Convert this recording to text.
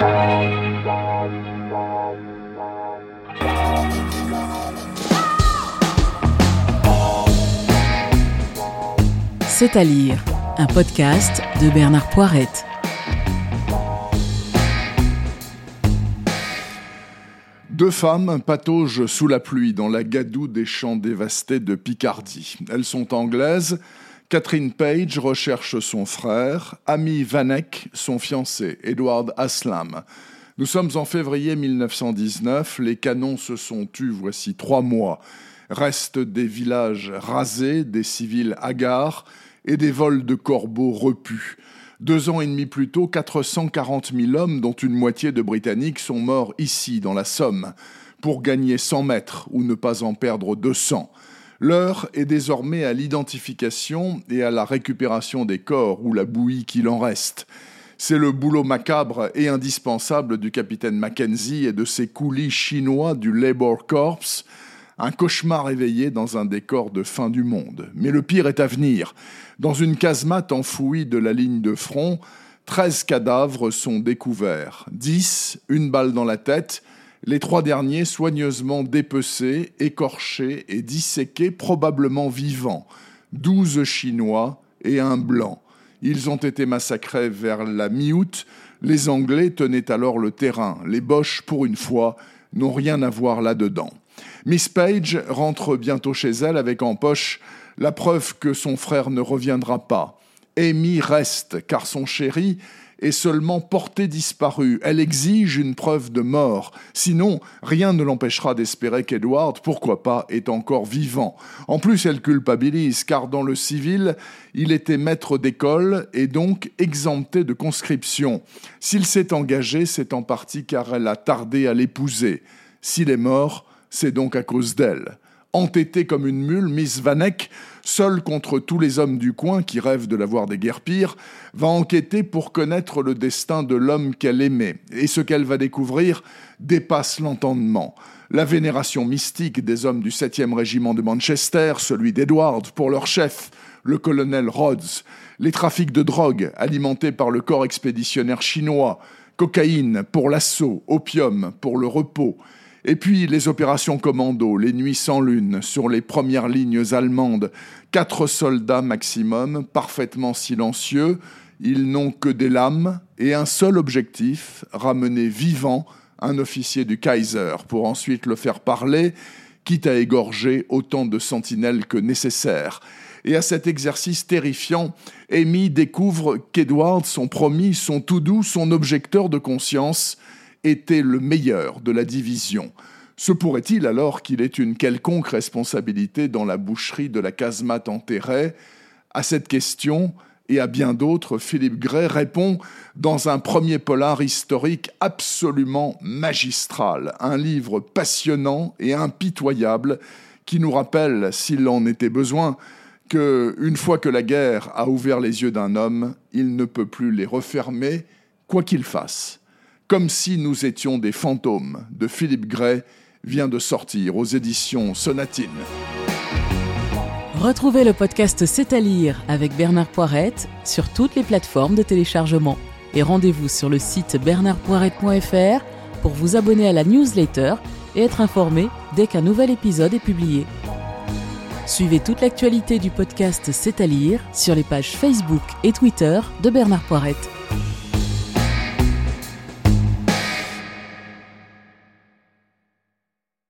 C'est à lire, un podcast de Bernard Poirette. Deux femmes pataugent sous la pluie dans la gadoue des champs dévastés de Picardie. Elles sont anglaises. Catherine Page recherche son frère, Amy Vanek, son fiancé, Edward Aslam. Nous sommes en février 1919, les canons se sont tus voici trois mois. Restent des villages rasés, des civils hagards, et des vols de corbeaux repus. Deux ans et demi plus tôt, 440 000 hommes, dont une moitié de Britanniques, sont morts ici, dans la Somme, pour gagner 100 mètres ou ne pas en perdre 200. L'heure est désormais à l'identification et à la récupération des corps ou la bouillie qu'il en reste. C'est le boulot macabre et indispensable du capitaine Mackenzie et de ses coulis chinois du Labour Corps, un cauchemar éveillé dans un décor de fin du monde. Mais le pire est à venir. Dans une casemate enfouie de la ligne de front, treize cadavres sont découverts. Dix, une balle dans la tête, les trois derniers soigneusement dépecés, écorchés et disséqués, probablement vivants. Douze Chinois et un Blanc. Ils ont été massacrés vers la mi-août. Les Anglais tenaient alors le terrain. Les Boches, pour une fois, n'ont rien à voir là-dedans. Miss Page rentre bientôt chez elle avec en poche la preuve que son frère ne reviendra pas. Amy reste, car son chéri est seulement porté disparu. Elle exige une preuve de mort. Sinon, rien ne l'empêchera d'espérer qu'Edward, pourquoi pas, est encore vivant. En plus, elle culpabilise, car dans le civil, il était maître d'école et donc exempté de conscription. S'il s'est engagé, c'est en partie car elle a tardé à l'épouser. S'il est mort, c'est donc à cause d'elle. Entêtée comme une mule, Miss Vanek, seule contre tous les hommes du coin qui rêvent de la voir pires, va enquêter pour connaître le destin de l'homme qu'elle aimait. Et ce qu'elle va découvrir dépasse l'entendement. La vénération mystique des hommes du 7e régiment de Manchester, celui d'Edward pour leur chef, le colonel Rhodes, les trafics de drogue alimentés par le corps expéditionnaire chinois, cocaïne pour l'assaut, opium pour le repos, et puis les opérations commando, les nuits sans lune, sur les premières lignes allemandes, quatre soldats maximum, parfaitement silencieux, ils n'ont que des lames et un seul objectif, ramener vivant un officier du Kaiser pour ensuite le faire parler, quitte à égorger autant de sentinelles que nécessaire. Et à cet exercice terrifiant, Amy découvre qu'Edward, son promis, son tout doux, son objecteur de conscience, était le meilleur de la division. Se pourrait-il alors qu'il ait une quelconque responsabilité dans la boucherie de la casemate enterrée À cette question, et à bien d'autres, Philippe Gray répond dans un premier polar historique absolument magistral, un livre passionnant et impitoyable qui nous rappelle, s'il en était besoin, que une fois que la guerre a ouvert les yeux d'un homme, il ne peut plus les refermer, quoi qu'il fasse. Comme si nous étions des fantômes de Philippe Gray vient de sortir aux éditions Sonatine. Retrouvez le podcast C'est à lire avec Bernard Poirette sur toutes les plateformes de téléchargement. Et rendez-vous sur le site bernardpoirette.fr pour vous abonner à la newsletter et être informé dès qu'un nouvel épisode est publié. Suivez toute l'actualité du podcast C'est à lire sur les pages Facebook et Twitter de Bernard Poirette.